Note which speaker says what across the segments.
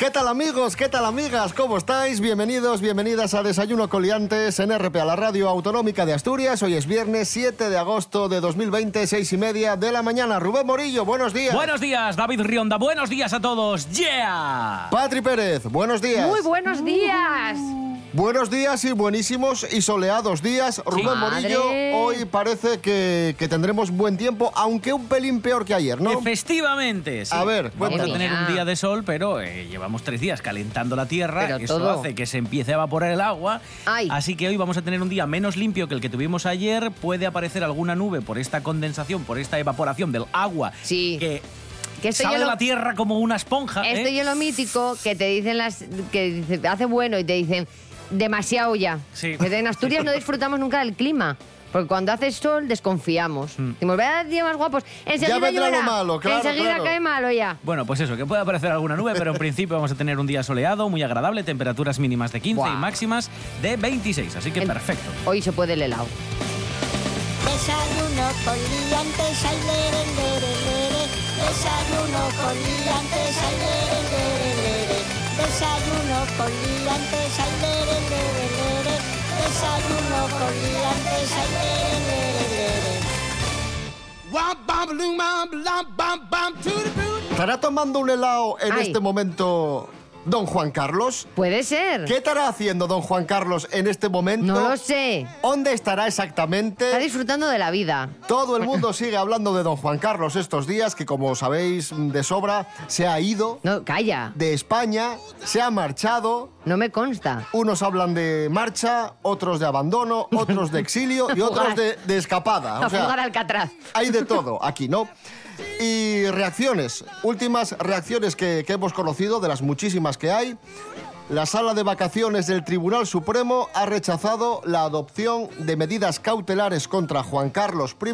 Speaker 1: ¿Qué tal amigos? ¿Qué tal amigas? ¿Cómo estáis? Bienvenidos, bienvenidas a Desayuno Coliantes en RP a la Radio Autonómica de Asturias. Hoy es viernes 7 de agosto de 2020, seis y media de la mañana. Rubén Morillo, buenos días.
Speaker 2: Buenos días, David Rionda. Buenos días a todos. ¡Yeah!
Speaker 1: Patri Pérez, buenos días.
Speaker 3: Muy buenos días.
Speaker 1: Buenos días y buenísimos y soleados días. Rubén Morillo,
Speaker 3: Madre.
Speaker 1: hoy parece que, que tendremos buen tiempo, aunque un pelín peor que ayer, ¿no?
Speaker 2: Efectivamente, sí.
Speaker 1: A ver,
Speaker 2: vamos a tener un día de sol, pero eh, llevamos tres días calentando la tierra.
Speaker 3: Pero
Speaker 2: Eso
Speaker 3: todo.
Speaker 2: hace que se empiece a evaporar el agua.
Speaker 3: Ay.
Speaker 2: Así que hoy vamos a tener un día menos limpio que el que tuvimos ayer. Puede aparecer alguna nube por esta condensación, por esta evaporación del agua
Speaker 3: Sí.
Speaker 2: que
Speaker 3: Que lo-
Speaker 2: la tierra como una esponja.
Speaker 3: Esto
Speaker 2: ¿eh?
Speaker 3: yo lo mítico que te dicen las. que dice, hace bueno y te dicen demasiado ya.
Speaker 2: Sí.
Speaker 3: Que en Asturias no disfrutamos nunca del clima. Porque cuando hace sol desconfiamos.
Speaker 2: Mm.
Speaker 3: Decimos, vaya días más guapos. Enseguida
Speaker 1: vendrá lo malo, claro,
Speaker 3: Enseguida
Speaker 1: claro.
Speaker 3: cae malo ya.
Speaker 2: Bueno, pues eso, que puede aparecer alguna nube, pero en principio vamos a tener un día soleado, muy agradable, temperaturas mínimas de 15 y máximas de 26, así que
Speaker 3: El-
Speaker 2: perfecto.
Speaker 3: Hoy se puede el helado.
Speaker 4: Desayuno con liantes, ay, lere, lere, lere. Desayuno con liantes, ay, lere, lere, lere. Desayuno con liantes, ay, lere, lere,
Speaker 1: ¿Estará tomando un helado en
Speaker 3: Ay.
Speaker 1: este momento don Juan Carlos?
Speaker 3: Puede ser.
Speaker 1: ¿Qué estará haciendo don Juan Carlos en este momento?
Speaker 3: No lo sé.
Speaker 1: ¿Dónde estará exactamente?
Speaker 3: Está disfrutando de la vida.
Speaker 1: Todo el mundo sigue hablando de don Juan Carlos estos días, que como sabéis de sobra, se ha ido
Speaker 3: No, calla.
Speaker 1: de España, se ha marchado.
Speaker 3: No me consta.
Speaker 1: Unos hablan de marcha, otros de abandono, otros de exilio y otros de, de escapada.
Speaker 3: A
Speaker 1: O sea,
Speaker 3: jugar al Alcatraz.
Speaker 1: hay de todo aquí, ¿no? Y reacciones, últimas reacciones que, hemos conocido, de las muchísimas que hay. La sala de vacaciones del Tribunal Supremo ha rechazado la adopción de medidas cautelares contra Juan Carlos I,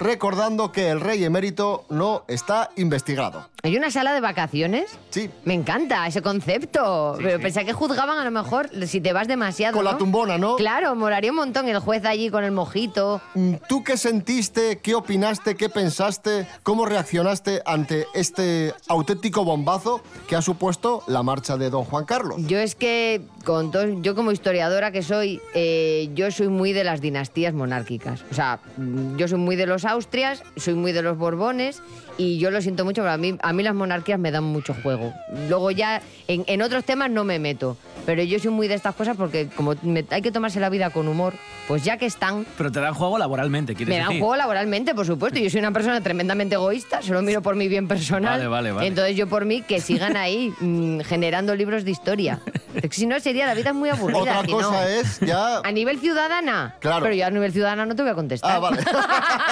Speaker 1: recordando que el rey emérito no está investigado.
Speaker 3: ¿Hay una sala de vacaciones?
Speaker 1: Sí,
Speaker 3: Me encanta ese concepto.
Speaker 2: Sí,
Speaker 3: Pero
Speaker 2: sí.
Speaker 3: pensé que juzgaban a lo mejor si te vas demasiado.
Speaker 1: Con la tumbona, ¿no?
Speaker 3: Claro, molaría un montón el juez allí con el mojito.
Speaker 1: Mm, ¿Tú qué sentiste, qué opinaste, qué pensaste, cómo reaccionaste ante este auténtico bombazo que ha supuesto la marcha de don Juan Carlos?
Speaker 3: Yo es que, con todo, yo como historiadora que soy, eh, yo soy muy de las dinastías monárquicas. O sea, mm, yo soy muy de los Austrias, soy muy de los Borbones y yo lo siento mucho, pero a mí, a mí las monarquías me dan mucho juego. Luego ya en, en otros temas no me meto, pero yo soy muy de estas cosas porque como me- hay que tomarse la vida con humor, pues ya que están,
Speaker 2: Pero te dan juego laboralmente, ¿quieres
Speaker 3: Me dan
Speaker 2: decir?
Speaker 3: juego laboralmente, por supuesto. Yo soy una persona tremendamente egoísta, solo miro por mi bien personal.
Speaker 2: Vale, vale, vale.
Speaker 3: Entonces yo por mí que sigan ahí mm, generando libros de historia. Es que si no sería la vida es muy aburrida.
Speaker 1: Otra
Speaker 3: aquí
Speaker 1: cosa
Speaker 3: no.
Speaker 1: es ya...
Speaker 3: A nivel ciudadana.
Speaker 1: Claro.
Speaker 3: Pero yo a nivel ciudadana no te voy a contestar.
Speaker 1: Ah, vale.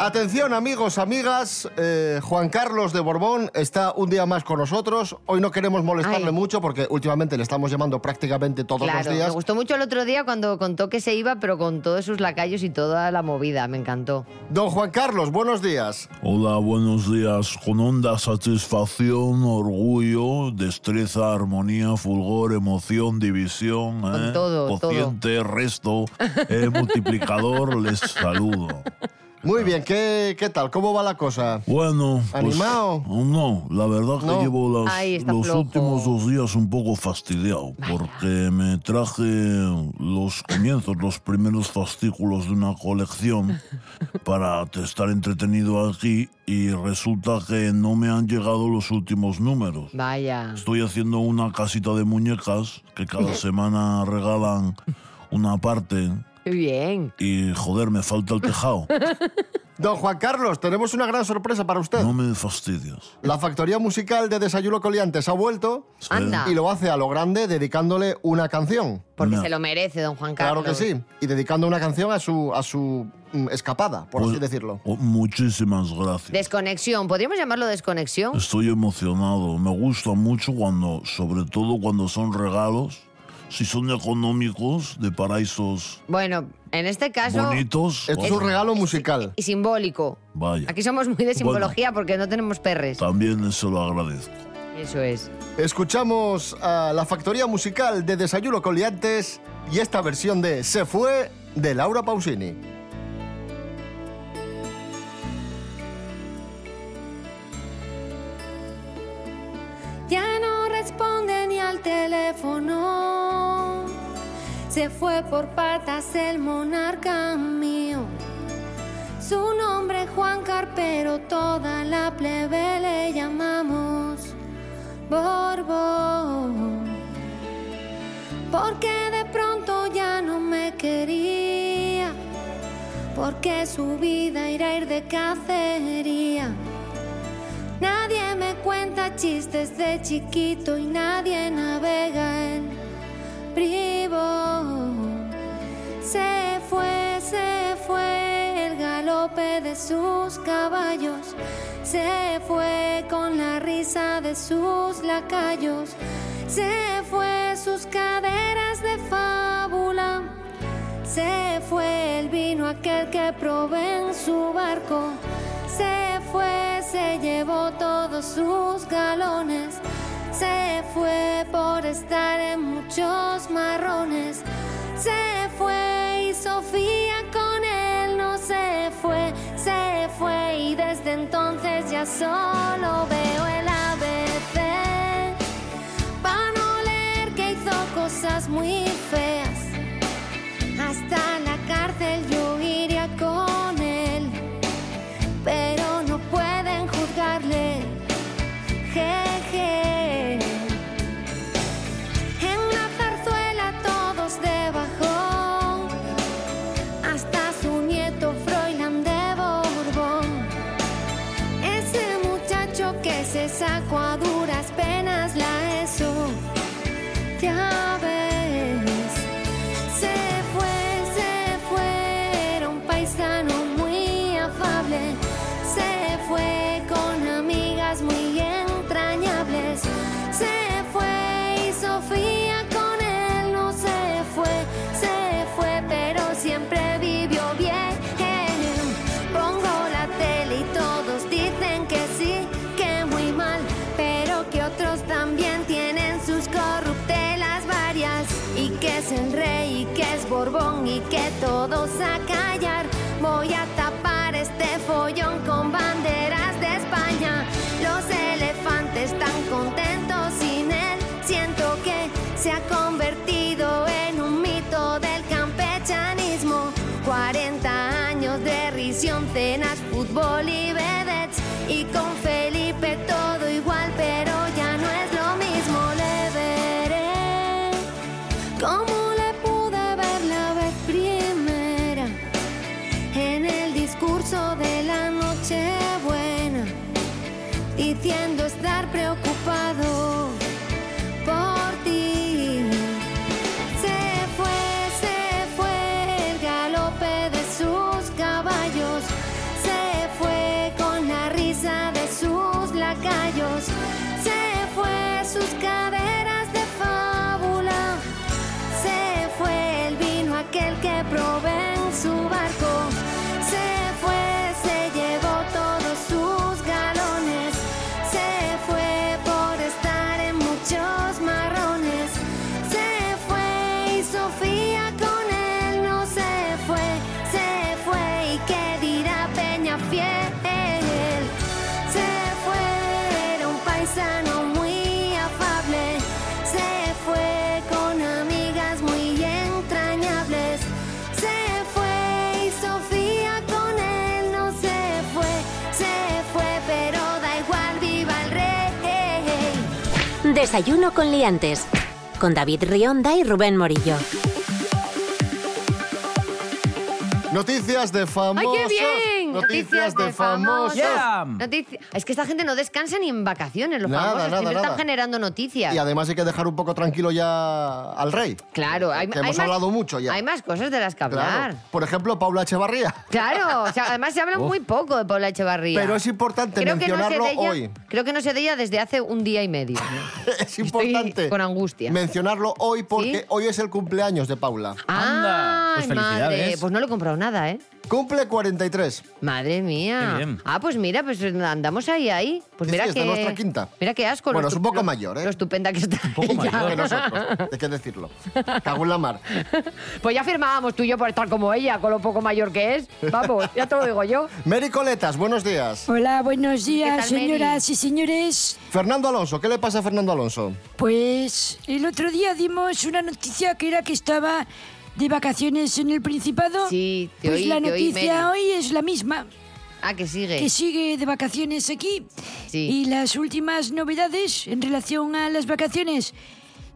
Speaker 1: Atención amigos, amigas, eh, Juan Carlos de Borbón está un día más con nosotros. Hoy no queremos molestarle
Speaker 3: Ay.
Speaker 1: mucho porque últimamente le estamos llamando prácticamente todos
Speaker 3: Claro,
Speaker 1: los
Speaker 3: me
Speaker 1: días.
Speaker 3: gustó mucho el otro día cuando contó que se iba, pero con todos sus lacayos y toda la movida. Me encantó.
Speaker 1: Don Juan Carlos, buenos días.
Speaker 5: Hola, buenos días. Con honda satisfacción, orgullo, destreza, armonía, fulgor, emoción, división,
Speaker 3: Con
Speaker 5: ¿eh?
Speaker 3: todo,
Speaker 5: cociente, resto, eh, multiplicador, les saludo.
Speaker 1: Muy bien, ¿qué, qué tal? ¿Cómo va la cosa?
Speaker 5: Bueno, pues,
Speaker 1: ¿Animado?
Speaker 5: No, la verdad que
Speaker 1: No.
Speaker 5: llevo las- los
Speaker 3: flojo.
Speaker 5: últimos dos días un poco fastidiado porque me traje los comienzos, los primeros fascículos de una colección para estar entretenido aquí y resulta que no me han llegado los últimos números.
Speaker 3: Vaya.
Speaker 5: Estoy haciendo una casita de muñecas que cada semana regalan una parte
Speaker 3: Qué bien.
Speaker 5: y joder, me falta el tejado.
Speaker 1: Don Juan Carlos, tenemos una gran sorpresa para usted.
Speaker 5: No me fastidias.
Speaker 1: La factoría musical de Desayuno Coliantes ha vuelto
Speaker 3: Anda.
Speaker 1: y lo hace a lo grande dedicándole una canción.
Speaker 3: Porque
Speaker 5: No.
Speaker 3: se lo merece, don Juan
Speaker 1: Claro
Speaker 3: Carlos.
Speaker 1: que sí. Y dedicando una canción a su, a su mm, escapada, por así
Speaker 5: Pues-
Speaker 1: decirlo.
Speaker 5: oh, muchísimas gracias.
Speaker 3: Desconexión. ¿Podríamos llamarlo desconexión?
Speaker 5: Estoy emocionado. Me gusta mucho cuando, sobre todo cuando son regalos, Si son económicos, de paraísos
Speaker 3: Bueno, en este caso...
Speaker 5: bonitos.
Speaker 1: Esto es un regalo musical.
Speaker 3: Y simbólico.
Speaker 5: Vaya.
Speaker 3: Aquí somos muy de simbología porque no tenemos perres.
Speaker 5: También se lo agradezco.
Speaker 3: Eso es.
Speaker 1: Escuchamos a la factoría musical de Desayuno con Liantes y esta versión de Se fue de Laura Pausini.
Speaker 6: Ya no responde ni al teléfono. Se fue por patas el monarca mío. Su nombre Juan Carpero, toda la plebe le llamamos Borbón. Porque de pronto ya no me quería. Porque su vida era ir de cacería. Nadie me cuenta chistes de chiquito y nadie navega en bribón. Se fue, se fue el galope de sus caballos. Se fue con la risa de sus lacayos. Se fue sus caderas de fábula. Se fue el vino aquel que probé en su barco. Se fue, se llevó todos sus galones. Se fue por estar en muchos marrones. Se entonces ya solo veo el ABC. Para no leer que hizo cosas muy todos a callar. Voy a
Speaker 7: Desayuno con liantes. Con David Rionda y Rubén Morillo.
Speaker 1: Noticias de famosos.
Speaker 3: ¡Ay, qué bien!
Speaker 1: Noticias de famosos.
Speaker 2: Yeah.
Speaker 3: Es que esta gente no descansa ni en vacaciones, los
Speaker 1: Nada,
Speaker 3: famosos.
Speaker 1: nada,
Speaker 3: Siempre
Speaker 1: nada.
Speaker 3: están generando noticias.
Speaker 1: Y además hay que dejar un poco tranquilo ya al rey.
Speaker 3: Claro, hay,
Speaker 1: Que
Speaker 3: hay
Speaker 1: hemos
Speaker 3: más-
Speaker 1: hablado mucho ya.
Speaker 3: Hay más cosas de las que hablar.
Speaker 1: Claro. Por ejemplo, Paula Echevarría.
Speaker 3: Claro, o sea, además se habla muy poco de Paula Echevarría.
Speaker 1: Pero es importante
Speaker 3: creo no
Speaker 1: mencionarlo
Speaker 3: ella,
Speaker 1: hoy.
Speaker 3: Creo que no sé de ella desde hace un día y medio.
Speaker 1: es importante
Speaker 3: con angustia.
Speaker 1: mencionarlo hoy porque
Speaker 3: ¿Sí?
Speaker 1: hoy es el cumpleaños de Paula.
Speaker 2: Anda, pues felicidades.
Speaker 3: madre, pues no le he comprado nada, ¿eh?
Speaker 1: Cumple 43.
Speaker 3: Madre mía.
Speaker 2: Qué bien.
Speaker 3: Ah, pues mira, pues andamos ahí, ahí. Pues
Speaker 1: Sí,
Speaker 3: mira
Speaker 1: sí, es
Speaker 3: que...
Speaker 1: de nuestra quinta.
Speaker 3: Mira qué asco. lo
Speaker 1: Bueno, es un
Speaker 3: estu-
Speaker 1: poco
Speaker 3: lo-
Speaker 1: mayor, ¿eh?
Speaker 3: Lo estupenda que está.
Speaker 2: poco
Speaker 3: ella.
Speaker 2: mayor.
Speaker 1: Que nosotros, hay que decirlo. Cago en la mar.
Speaker 3: Pues ya firmábamos tú y yo por estar como ella, con lo poco mayor que es. Vamos, ya te lo digo yo.
Speaker 1: Mary Coletas, buenos días.
Speaker 8: Hola, buenos
Speaker 3: ¿Qué
Speaker 8: días,
Speaker 3: tal, Mary?
Speaker 8: señoras y señores.
Speaker 1: Fernando Alonso, ¿qué le pasa a Fernando Alonso?
Speaker 8: Pues el otro día dimos una noticia que era que estaba de vacaciones en el Principado.
Speaker 3: Sí, te
Speaker 8: Pues
Speaker 3: oí,
Speaker 8: la
Speaker 3: te oí,
Speaker 8: noticia hoy es la misma,
Speaker 3: Ah, que sigue.
Speaker 8: que sigue de vacaciones aquí.
Speaker 3: Sí.
Speaker 8: Y las últimas novedades en relación a las vacaciones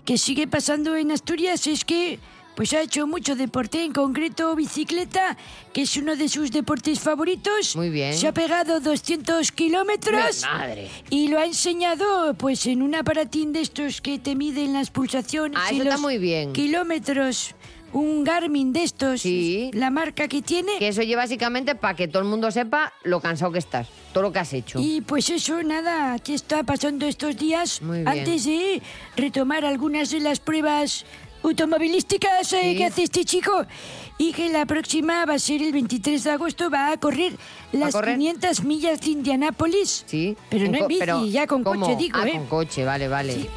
Speaker 8: que sigue pasando en Asturias es que pues ha hecho mucho deporte, en concreto bicicleta, que es uno de sus deportes favoritos.
Speaker 3: Muy bien.
Speaker 8: Se ha pegado 200 kilómetros.
Speaker 3: Madre.
Speaker 8: Y lo ha enseñado pues en un aparatín de estos que te miden las pulsaciones
Speaker 3: Ah,
Speaker 8: y
Speaker 3: eso está
Speaker 8: los
Speaker 3: muy bien.
Speaker 8: kilómetros. Un Garmin de estos,
Speaker 3: Sí.
Speaker 8: la marca que tiene.
Speaker 3: Que eso lleva básicamente para que todo el mundo sepa lo cansado que estás, todo lo que has hecho.
Speaker 8: Y pues eso, nada, aquí está pasando estos días
Speaker 3: Muy bien.
Speaker 8: antes de retomar algunas de las pruebas automovilísticas eh,
Speaker 3: Sí.
Speaker 8: que hace este chico. Y que la próxima va a ser el 23 de agosto, va a correr las
Speaker 3: correr?
Speaker 8: 500 millas de Indianápolis.
Speaker 3: Sí.
Speaker 8: Pero no en bici,
Speaker 3: pero,
Speaker 8: ya con
Speaker 3: ¿cómo?
Speaker 8: coche, digo,
Speaker 3: ah,
Speaker 8: ¿eh?
Speaker 3: con coche, vale, vale.
Speaker 8: Sí.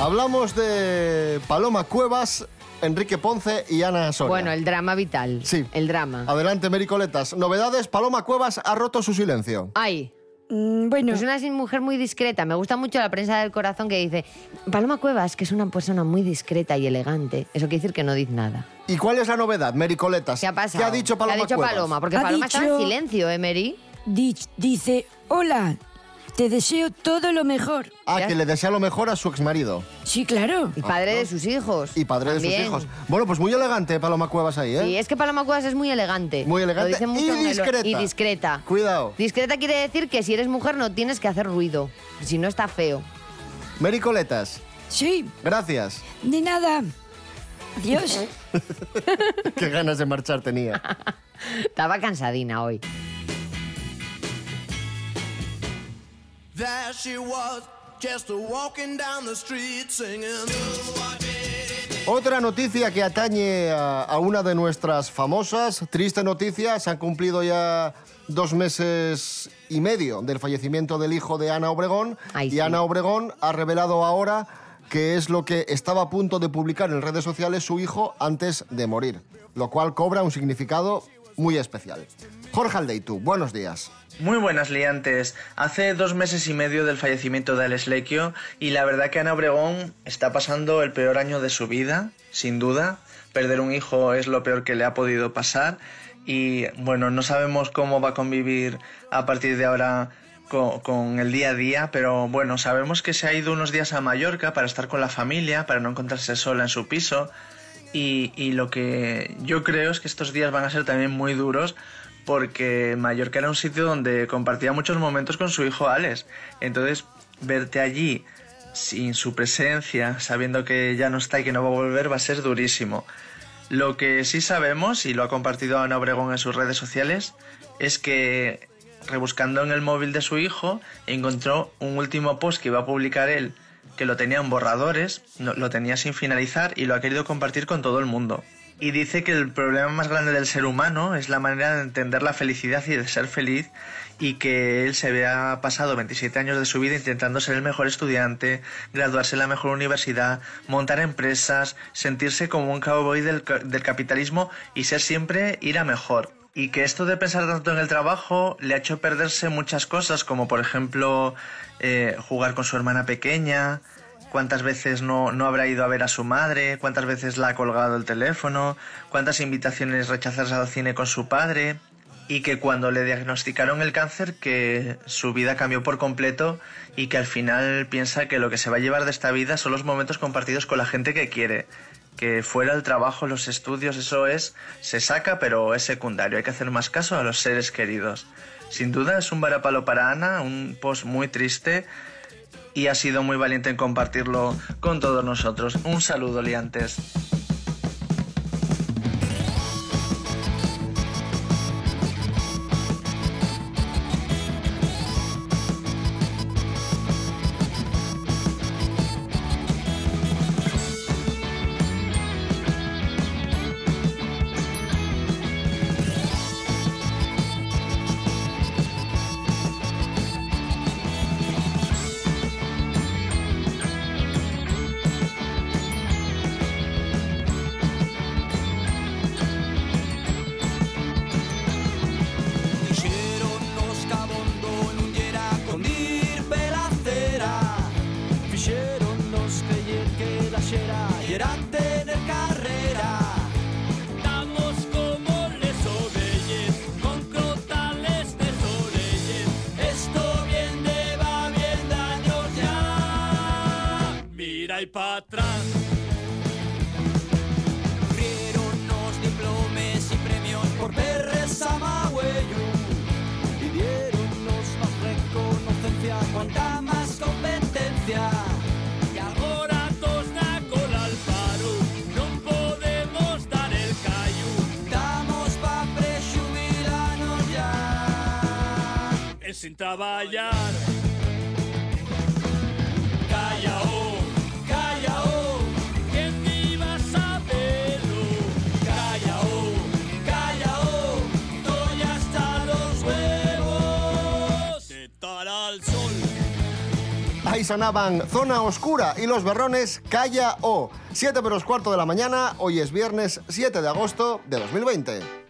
Speaker 1: Hablamos de Paloma Cuevas, Enrique Ponce y Ana Soria.
Speaker 3: Bueno, el drama vital.
Speaker 1: Sí.
Speaker 3: El drama.
Speaker 1: Adelante, Mary Coletas. Novedades, Paloma Cuevas ha roto su silencio.
Speaker 3: Ay,
Speaker 8: Mm, bueno,
Speaker 3: es una mujer muy discreta. Me gusta mucho la prensa del corazón que dice Paloma Cuevas, que es una persona muy discreta y elegante. Eso quiere decir que no dice nada.
Speaker 1: ¿Y cuál es la novedad, Mary Coletas?
Speaker 3: ¿Qué ha pasado?
Speaker 1: ¿Qué ha dicho Paloma
Speaker 3: ¿Qué ha dicho
Speaker 1: Cuevas?
Speaker 3: Paloma? Porque
Speaker 8: Ha
Speaker 3: Paloma estaba en silencio, ¿eh, Mary?
Speaker 8: di- dice, hola, te deseo todo lo mejor.
Speaker 1: Ah, que le desea lo mejor a su exmarido
Speaker 8: Sí, claro.
Speaker 3: Y padre de sus hijos.
Speaker 1: y padre de sus hijos. Bueno, pues muy elegante Paloma Cuevas ahí, ¿eh?
Speaker 3: Sí, es que Paloma Cuevas es muy elegante.
Speaker 1: Muy elegante
Speaker 3: Lo dice mucho
Speaker 1: y discreta.
Speaker 3: Y discreta.
Speaker 1: Cuidado.
Speaker 3: Discreta quiere decir que si eres mujer no tienes que hacer ruido. Si no está feo.
Speaker 1: Mary Coletas,
Speaker 8: Sí,
Speaker 1: gracias.
Speaker 8: de nada. Adiós.
Speaker 1: Qué ganas de marchar tenía.
Speaker 3: Estaba cansadina hoy.
Speaker 9: There she was, just walking down the street singing.
Speaker 1: Otra noticia que atañe a, a una de nuestras famosas, triste noticia, se han cumplido ya dos meses y medio del fallecimiento del hijo de Ana Obregón
Speaker 3: Ay,
Speaker 1: y
Speaker 3: sí.
Speaker 1: Ana Obregón ha revelado ahora que es lo que estaba a punto de publicar en redes sociales su hijo antes de morir, lo cual cobra un significado muy especial. Jorge Aldeitu, buenos días.
Speaker 10: Muy buenas liantes. Hace dos meses y medio del fallecimiento de Alex Lequio y la verdad que Ana Obregón está pasando el peor año de su vida, sin duda. Perder un hijo es lo peor que le ha podido pasar y bueno, no sabemos cómo va a convivir a partir de ahora con, el día a día, pero bueno, sabemos que se ha ido unos días a Mallorca para estar con la familia, para no encontrarse sola en su piso y lo que yo creo es que estos días van a ser también muy duros porque Mallorca era un sitio donde compartía muchos momentos con su hijo Alex. Entonces, verte allí sin su presencia, sabiendo que ya no está y que no va a volver, va a ser durísimo. Lo que sí sabemos, y lo ha compartido Ana Obregón en sus redes sociales, es que rebuscando en el móvil de su hijo, encontró un último post que iba a publicar él, que lo tenía en borradores, lo tenía sin finalizar y lo ha querido compartir con todo el mundo. Y dice que el problema más grande del ser humano es la manera de entender la felicidad y de ser feliz y que él se había pasado 27 años de su vida intentando ser el mejor estudiante, graduarse en la mejor universidad, montar empresas, sentirse como un cowboy del, del capitalismo y ser siempre ir a mejor. Y que esto de pensar tanto en el trabajo le ha hecho perderse muchas cosas, como por ejemplo eh, jugar con su hermana pequeña, cuántas veces no, no habrá ido a ver a su madre, cuántas veces la ha colgado el teléfono, cuántas invitaciones rechazadas al cine con su padre. y que cuando le diagnosticaron el cáncer que su vida cambió por completo y que al final piensa que lo que se va a llevar de esta vida son los momentos compartidos con la gente que quiere. Que fuera el trabajo, los estudios, eso es, se saca, pero es secundario. Hay que hacer más caso a los seres queridos. Sin duda es un varapalo para Ana, un post muy triste y ha sido muy valiente en compartirlo con todos nosotros. Un saludo, liantes.
Speaker 9: E sin traballar. Calla oh, calla oh, que ni vas a verlo. Calla oh, calla oh, estoy hasta los huevos de estar al sol.
Speaker 1: Ahí sonaban Zona Oscura y Los Berrones Calla O. 7 menos cuarto de la mañana, hoy es viernes 7 de agosto de 2020.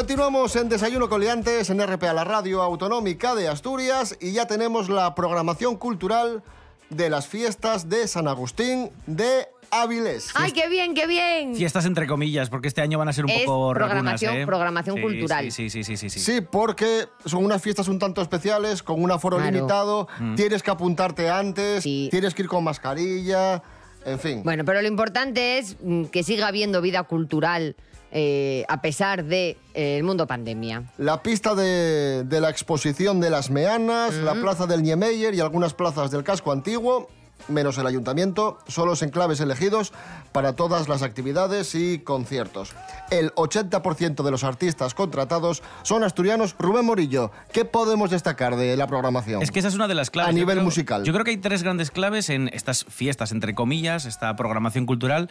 Speaker 1: Continuamos en Desayuno con Liantes en RPA, la radio autonómica de Asturias, y ya tenemos la programación cultural de las fiestas de San Agustín de Avilés.
Speaker 3: ¡Ay, qué bien, qué bien!
Speaker 2: Fiestas entre comillas, porque este año van a ser un
Speaker 3: Es
Speaker 2: poco
Speaker 3: programación-
Speaker 2: ¿eh?
Speaker 3: programación
Speaker 2: Sí,
Speaker 3: cultural.
Speaker 2: Sí, sí, sí, sí, sí.
Speaker 1: Sí, porque son unas fiestas un tanto especiales, con un aforo
Speaker 3: Claro.
Speaker 1: limitado,
Speaker 2: Mm.
Speaker 1: tienes que apuntarte antes, tienes que ir con mascarilla, en fin.
Speaker 3: Bueno, pero lo importante es mm, que siga habiendo vida cultural eh, a pesar del de, eh, el mundo pandemia.
Speaker 1: La pista de, de la exposición de las Meanas, la plaza del Niemeyer y algunas plazas del casco antiguo, menos el ayuntamiento, son los enclaves elegidos para todas las actividades y conciertos. El 80% de los artistas contratados son asturianos. Rubén Morillo, ¿qué podemos destacar de la programación?
Speaker 2: Es que esa es una de las claves.
Speaker 1: A
Speaker 2: Yo
Speaker 1: nivel
Speaker 2: creo-
Speaker 1: musical.
Speaker 2: Yo creo que hay tres grandes claves en estas fiestas, entre comillas, esta programación cultural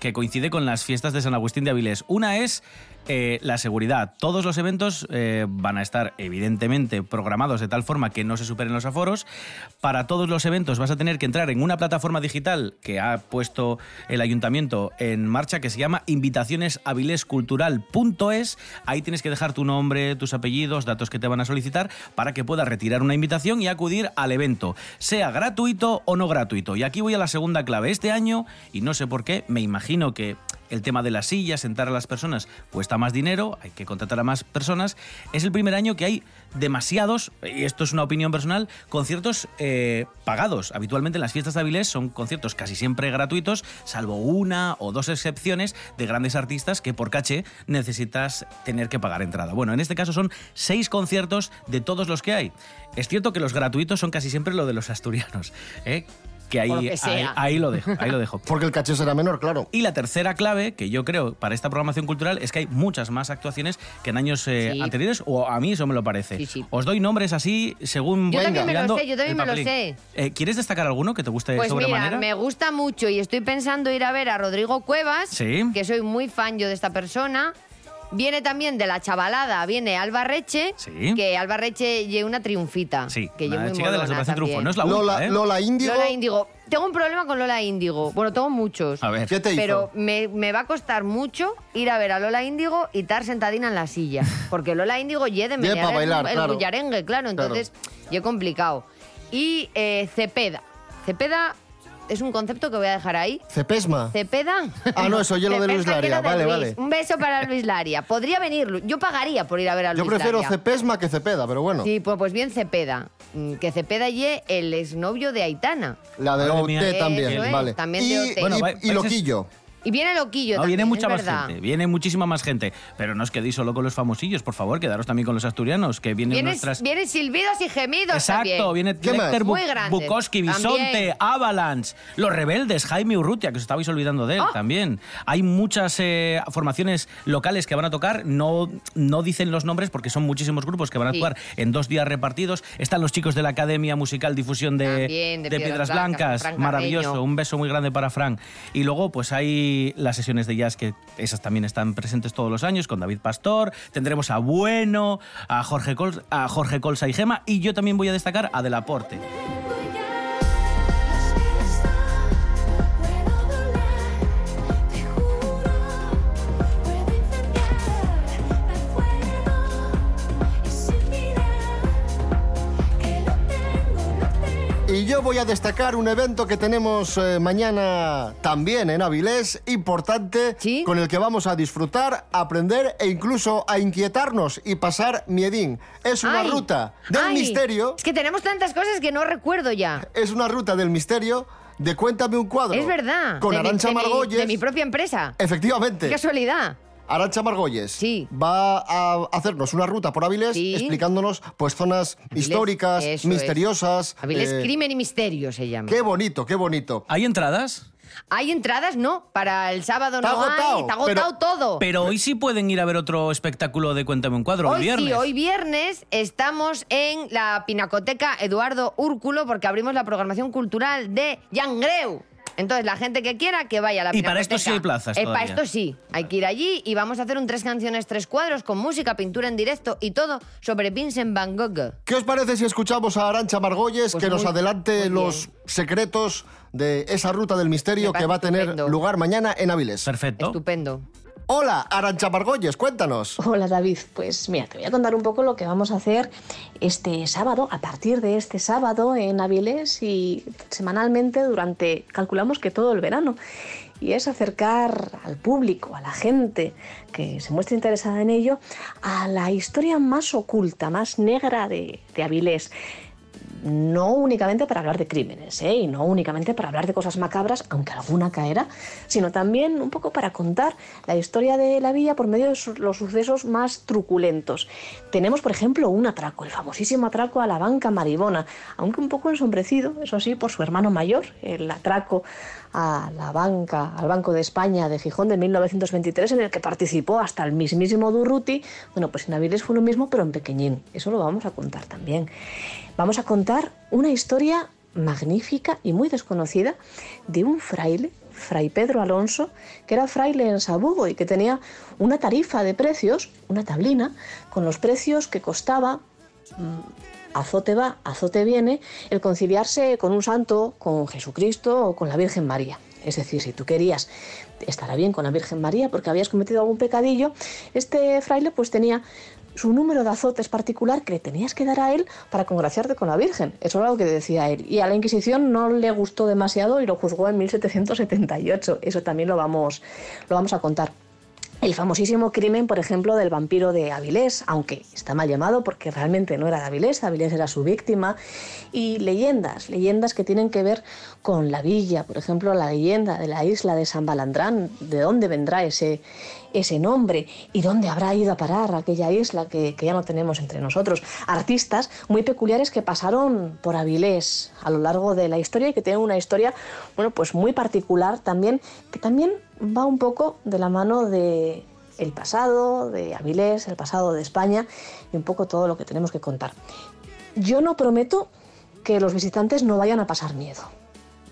Speaker 2: que coincide con las fiestas de San Agustín de Avilés. Una es eh, la seguridad. Todos los eventos eh, van a estar evidentemente programados de tal forma que no se superen los aforos. Para todos los eventos vas a tener que entrar en una plataforma digital que ha puesto el ayuntamiento en marcha que se llama invitacionesavilescultural.es. Ahí tienes que dejar tu nombre, tus apellidos, datos que te van a solicitar para que puedas retirar una invitación y acudir al evento, sea gratuito o no gratuito. Y aquí voy a la segunda clave. Este año, y no sé por qué, me imagino que el tema de las sillas, sentar a las personas, cuesta más dinero, hay que contratar a más personas. Es el primer año que hay demasiados, y esto es una opinión personal, conciertos eh, pagados. Habitualmente en las fiestas de Avilés son conciertos casi siempre gratuitos, salvo una o dos excepciones de grandes artistas que por caché necesitas tener que pagar entrada. Bueno, en este caso son seis conciertos de todos los que hay. Es cierto que los gratuitos son casi siempre lo de los asturianos, ¿eh? Que ahí,
Speaker 1: que
Speaker 2: ahí, lo dejo, ahí lo dejo.
Speaker 1: Porque el caché será menor, claro.
Speaker 2: Y la tercera clave que yo creo para esta programación cultural es que hay muchas más actuaciones que en años eh,
Speaker 3: Sí.
Speaker 2: anteriores, o a mí eso me lo parece. Os doy nombres así según
Speaker 3: Yo también me lo sé, yo también me lo sé.
Speaker 2: Eh, ¿Quieres destacar alguno que te guste
Speaker 3: Pues mira,
Speaker 2: sobremanera?
Speaker 3: me gusta mucho y estoy pensando ir a ver a Rodrigo Cuevas,
Speaker 2: Sí.
Speaker 3: que soy muy fan yo de esta persona. Viene también de la chavalada, viene Alba Reche,
Speaker 2: Sí.
Speaker 3: que Alba Reche lleva una triunfita.
Speaker 2: Sí,
Speaker 3: que
Speaker 2: una chica de las
Speaker 3: molona
Speaker 2: Operación Triunfo. No es la única, ¿eh?
Speaker 1: Lola Índigo.
Speaker 3: Lola Índigo. Tengo un problema con Lola Índigo. Bueno, tengo muchos.
Speaker 2: A ver. ¿Qué
Speaker 1: te hizo?
Speaker 3: Pero me, me va a costar mucho ir a ver a Lola Índigo y estar sentadina en la silla. Porque Lola Índigo ye de
Speaker 1: Ye
Speaker 3: menear
Speaker 1: pa' bailar,
Speaker 3: el, el
Speaker 1: claro.
Speaker 3: bullarengue, claro. Entonces, yo complicado. Y eh, Cepeda. Cepeda es un concepto que voy a dejar ahí.
Speaker 1: Cepesma.
Speaker 3: ¿Cepeda?
Speaker 1: Ah, no, eso hielo de Luis Laria. Vale,
Speaker 3: Luis.
Speaker 1: vale.
Speaker 3: Un beso para Luis Laria. Podría venir, yo pagaría por ir a ver a Luis
Speaker 1: Yo prefiero
Speaker 3: Laria.
Speaker 1: Cepesma que Cepeda, pero bueno.
Speaker 3: Sí, pues, pues bien Cepeda. Mm, Que Cepeda y el exnovio de Aitana.
Speaker 1: La de
Speaker 2: Madre
Speaker 1: OT
Speaker 2: mía.
Speaker 1: también,
Speaker 3: Eso
Speaker 1: vale.
Speaker 3: también
Speaker 1: y,
Speaker 3: de OT.
Speaker 1: y-
Speaker 2: Bueno,
Speaker 1: y
Speaker 2: pareces-
Speaker 1: Loquillo.
Speaker 3: Y viene Loquillo
Speaker 2: No,
Speaker 3: también,
Speaker 2: viene mucha más
Speaker 3: verdad.
Speaker 2: gente, viene muchísima más gente. Pero no os quedéis solo con los famosillos, por favor, quedaros también con los asturianos, que vienen nuestras...
Speaker 3: vienen silbidos y gemidos
Speaker 2: Exacto,
Speaker 3: también.
Speaker 2: viene. Lecter, Bu-. Bukowski, Bisonte. Avalanche, Los Rebeldes, Jaime Urrutia, que os estabais olvidando de él
Speaker 3: Ah.
Speaker 2: también. Hay muchas eh, formaciones locales que van a tocar, no, no dicen los nombres porque son muchísimos grupos que van a
Speaker 3: Sí.
Speaker 2: actuar en dos días repartidos. Están los chicos de la Academia Musical Difusión de,
Speaker 3: También, de Piedras
Speaker 2: Piedras
Speaker 3: Blancas,
Speaker 2: Blancas, maravilloso, un beso muy grande para Frank. Y luego pues hay las sesiones de jazz que esas también están presentes todos los años con David Pastor, tendremos a Bueno, a Jorge, Col- a Jorge Colsa y Gema y yo también voy a destacar a Delaporte.
Speaker 6: Y
Speaker 1: yo voy a destacar un evento que tenemos eh, mañana también en Avilés, importante,
Speaker 3: ¿Sí?
Speaker 1: con el que vamos a disfrutar, aprender e incluso a inquietarnos y pasar miedín. Es una
Speaker 3: Ay,
Speaker 1: ruta del
Speaker 3: ay,
Speaker 1: misterio,
Speaker 3: Es que tenemos tantas cosas que no recuerdo ya.
Speaker 1: es una ruta del misterio de Cuéntame un cuadro.
Speaker 3: Es verdad.
Speaker 1: Con Arancha
Speaker 3: de mi-
Speaker 1: Margolles.
Speaker 3: De mi propia empresa.
Speaker 1: Efectivamente.
Speaker 3: Qué casualidad.
Speaker 1: Arancha Margolles
Speaker 3: Sí.
Speaker 1: va a hacernos una ruta por Avilés
Speaker 3: Sí.
Speaker 1: explicándonos pues zonas
Speaker 3: Avilés,
Speaker 1: históricas,
Speaker 3: eso es.
Speaker 1: misteriosas.
Speaker 3: Avilés
Speaker 1: eh,
Speaker 3: Crimen y Misterio se llama.
Speaker 1: Qué bonito, qué bonito.
Speaker 2: ¿Hay entradas?
Speaker 3: Hay entradas, no. Para el sábado
Speaker 1: Está
Speaker 3: no
Speaker 1: agotado,
Speaker 3: hay. Está agotado todo.
Speaker 2: Pero hoy sí pueden ir a ver otro espectáculo de Cuéntame un cuadro, hoy,
Speaker 3: Hoy
Speaker 2: viernes.
Speaker 3: sí, hoy viernes estamos en la Pinacoteca Eduardo Úrculo porque abrimos la programación cultural de Yangreu. Entonces, la gente que quiera que vaya a la
Speaker 2: Y para esto sí hay plazas
Speaker 3: Eh, para esto sí, hay que ir allí y vamos a hacer un tres canciones, tres cuadros con música, pintura en directo y todo sobre Vincent Van Gogh.
Speaker 1: ¿Qué os parece si escuchamos a Arancha Margolles
Speaker 3: Pues
Speaker 1: que nos adelante los secretos de esa ruta del misterio que va a tener
Speaker 3: estupendo.
Speaker 1: lugar mañana en Avilés?
Speaker 2: Perfecto.
Speaker 3: Estupendo.
Speaker 1: Hola, Arancha Margolles, cuéntanos.
Speaker 11: Hola David, pues mira, te voy a contar un poco lo que vamos a hacer este sábado, a partir de este sábado en Avilés y semanalmente durante, calculamos que todo el verano. Y es acercar al público, a la gente que se muestre interesada en ello, a la historia más oculta, más negra de, de Avilés no únicamente para hablar de crímenes ¿eh? y no únicamente para hablar de cosas macabras, aunque alguna caerá, sino también un poco para contar la historia de la villa por medio de los sucesos más truculentos. Tenemos, por ejemplo, un atraco, el famosísimo atraco a la banca Maribona, aunque un poco ensombrecido, eso sí, por su hermano mayor, el atraco a la banca, al Banco de España de Gijón de 1923, en el que participó hasta el mismísimo Durruti. Bueno, pues en Avilés fue lo mismo, pero en pequeñín. Eso lo vamos a contar también. Vamos a contar una historia magnífica y muy desconocida de un fraile, Fray Pedro Alonso, que era fraile en Sabugo y que tenía una tarifa de precios, una tablina, con los precios que costaba mm, azote va, azote viene, el conciliarse con un santo, con Jesucristo o con la Virgen María. Es decir, si tú querías estar bien con la Virgen María porque habías cometido algún pecadillo, este fraile pues tenía su número de azotes particular que le tenías que dar a él para congraciarte con la Virgen. Eso era lo que decía él. Y a la Inquisición no le gustó demasiado y lo juzgó en 1778. Eso también lo vamos, lo vamos a contar. El famosísimo crimen, por ejemplo, del vampiro de Avilés, aunque está mal llamado porque realmente no era de Avilés, Avilés era su víctima, y leyendas, leyendas que tienen que ver con la villa, por ejemplo, la leyenda de la isla de San Balandrán, de dónde vendrá ese, ese nombre y dónde habrá ido a parar aquella isla que, que ya no tenemos entre nosotros. Artistas muy peculiares que pasaron por Avilés a lo largo de la historia y que tienen una historia, bueno, pues muy particular también, que también va un poco de la mano de el pasado de Avilés, el pasado de España y un poco todo lo que tenemos que contar. Yo no prometo que los visitantes no vayan a pasar miedo.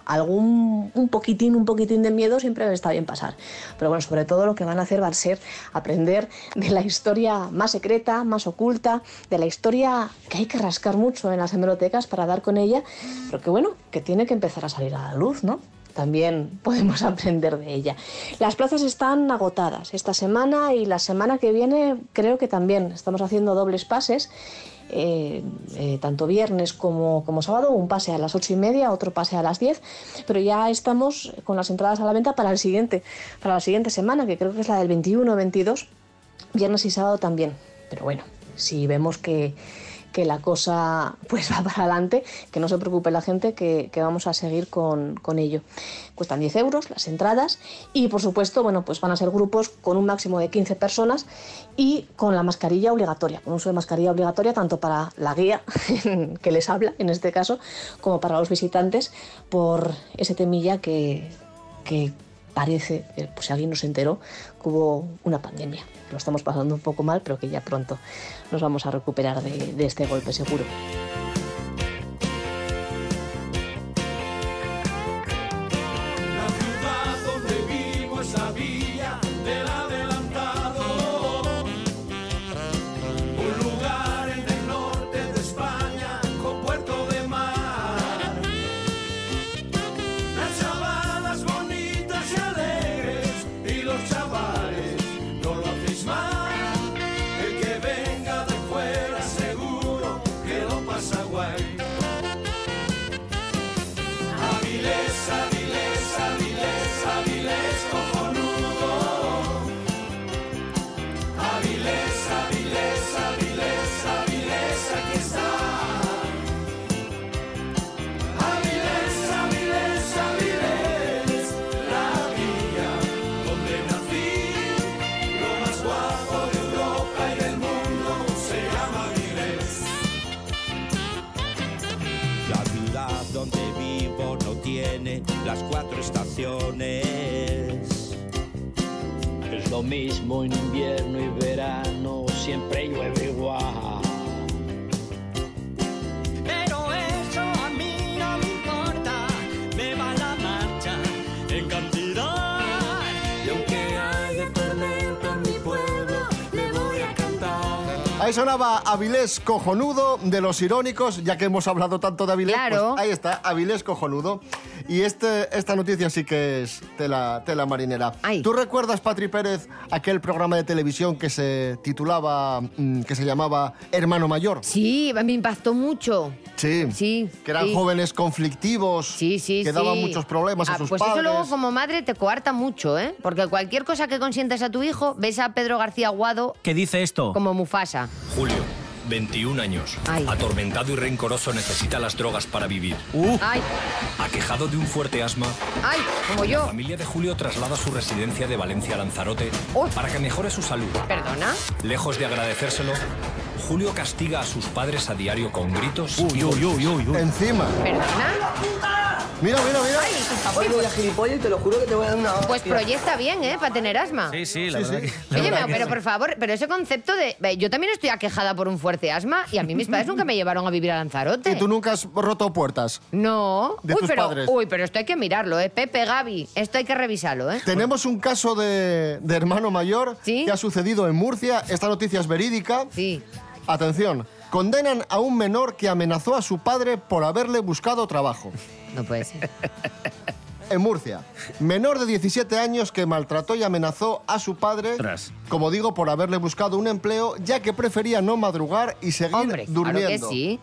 Speaker 11: Algún un poquitín, un poquitín de miedo siempre está bien pasar. Pero bueno, sobre todo lo que van a hacer va a ser aprender de la historia más secreta, más oculta, de la historia que hay que rascar mucho en las hemerotecas para dar con ella, pero que bueno, que tiene que empezar a salir a la luz, ¿no? también podemos aprender de ella. Las plazas están agotadas esta semana y la semana que viene creo que también estamos haciendo dobles pases eh, eh, tanto viernes como, como sábado, un pase a las ocho y media, otro pase a las 10, pero ya estamos con las entradas a la venta para el siguiente, para la siguiente semana, que creo que es la del 21 o 22, viernes y sábado también. Pero bueno, si vemos que, que la cosa pues va para adelante, que no se preocupe la gente, que, vamos a seguir con, con ello. Cuestan 10 euros las entradas y por supuesto, bueno, pues van a ser grupos con un máximo de 15 personas y con la mascarilla obligatoria, con uso de mascarilla obligatoria tanto para la guía que les habla en este caso, como para los visitantes por ese temilla que, que parece, eh, pues si alguien no se enteró, que hubo una pandemia. Lo estamos pasando un poco mal, pero que ya pronto nos vamos a recuperar de este golpe seguro.
Speaker 12: Siempre llueve igual.
Speaker 9: Pero eso a mí no me importa, me va la marcha en cantidad. Y aunque haya tormenta en mi pueblo, le voy a cantar.
Speaker 1: Ahí sonaba Avilés Cojonudo de los irónicos, ya que hemos hablado tanto de Avilés.
Speaker 3: Claro.
Speaker 1: pues ahí está, Avilés Cojonudo. Y este, esta noticia sí que es tela, tela marinera. ¿Tú recuerdas, Patri Pérez, aquel programa de televisión que se titulaba, mm, que se llamaba Hermano Mayor?
Speaker 3: Sí, me impactó mucho.
Speaker 1: Sí.
Speaker 3: Sí.
Speaker 1: Que eran
Speaker 3: sí.
Speaker 1: jóvenes conflictivos.
Speaker 3: Sí, sí,
Speaker 1: Que daban
Speaker 3: sí.
Speaker 1: muchos problemas a
Speaker 3: Ah,
Speaker 1: sus
Speaker 3: pues
Speaker 1: padres.
Speaker 3: eso luego como madre te coarta mucho, ¿eh? Porque cualquier cosa que consientas a tu hijo, ves a Pedro García Aguado
Speaker 2: ¿Qué dice esto?
Speaker 3: como Mufasa.
Speaker 13: Julio, 21 años.
Speaker 3: Ay.
Speaker 13: Atormentado y rencoroso necesita las drogas para vivir.
Speaker 3: Ay,
Speaker 13: Aquejado de un fuerte asma,
Speaker 3: ay, como
Speaker 13: la
Speaker 3: yo.
Speaker 13: familia de Julio traslada su residencia de Valencia a Lanzarote para que mejore su salud.
Speaker 3: ¿Perdona?
Speaker 13: Lejos de agradecérselo, Julio castiga a sus padres a diario con gritos y
Speaker 1: Encima.
Speaker 3: ¿Perdona?
Speaker 1: Mira, mira, mira.
Speaker 3: Ay,
Speaker 14: voy a gilipollas y te lo juro que te voy a dar una
Speaker 3: Pues proyecta bien, ¿eh? Para tener asma.
Speaker 2: Sí, sí, la verdad que... la
Speaker 3: Oye,
Speaker 2: verdad
Speaker 3: pero,
Speaker 2: que
Speaker 3: pero
Speaker 2: sí.
Speaker 3: por favor, pero ese concepto de... Yo también estoy aquejada por un fuerte asma y a mí mis padres nunca me llevaron a vivir a Lanzarote.
Speaker 1: ¿Y tú nunca has roto puertas?
Speaker 3: No.
Speaker 1: De
Speaker 3: uy,
Speaker 1: tus
Speaker 3: pero,
Speaker 1: padres.
Speaker 3: uy, pero esto hay que mirarlo, ¿eh? Pepe, Gaby, esto hay que revisarlo, ¿eh?
Speaker 1: Tenemos un caso de, de hermano mayor que ha sucedido en Murcia. Esta noticia es verídica.
Speaker 3: Sí.
Speaker 1: Atención. Condenan a un menor que amenazó a su padre por haberle buscado trabajo.
Speaker 3: No puede ser.
Speaker 1: En Murcia. Menor de 17 años que maltrató y amenazó a su padre, como digo, por haberle buscado un empleo, ya que prefería no madrugar y seguir
Speaker 3: Hombre, claro
Speaker 1: durmiendo.
Speaker 3: que sí.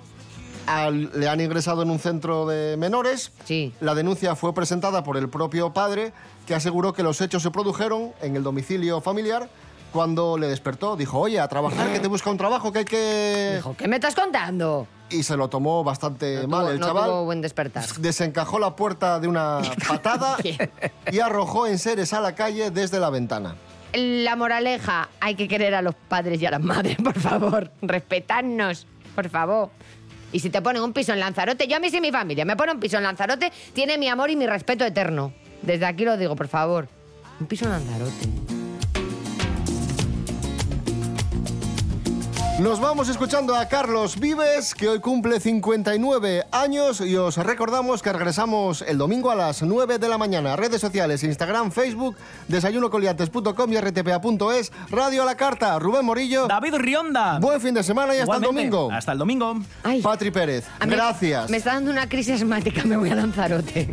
Speaker 1: Al- le han ingresado en un centro de menores. La denuncia fue presentada por el propio padre, que aseguró que los hechos se produjeron en el domicilio familiar. Cuando le despertó, dijo, oye, a trabajar, que te busca un trabajo, que hay que...
Speaker 3: Dijo, ¿qué me estás contando?
Speaker 1: Y se lo tomó bastante
Speaker 3: No
Speaker 1: mal
Speaker 3: tuvo-
Speaker 1: el
Speaker 3: no
Speaker 1: chaval.
Speaker 3: tuvo buen despertar.
Speaker 1: Desencajó la puerta de una patada y arrojó en seres a la calle desde la ventana.
Speaker 3: La moraleja, hay que querer a los padres y a las madres, por favor. Respetadnos, por favor. Y si te ponen un piso en Lanzarote, yo a mí sí mi familia me pone un piso en Lanzarote, tiene mi amor y mi respeto eterno. Desde aquí lo digo, por favor. Un piso en Lanzarote.
Speaker 1: Nos vamos escuchando a Carlos Vives, que hoy cumple 59 años y os recordamos que regresamos el domingo a las 9 de la mañana. Redes sociales, Instagram, Facebook, desayunocoliantes.com y rtpa.es, Radio a la Carta, Rubén Morillo.
Speaker 2: David Rionda.
Speaker 1: Buen fin de semana y hasta
Speaker 2: Igualmente.
Speaker 1: el domingo.
Speaker 2: Hasta el domingo.
Speaker 1: Patri Pérez,
Speaker 3: A mí
Speaker 1: gracias.
Speaker 3: Me está dando una crisis asmática, me voy a Lanzarote.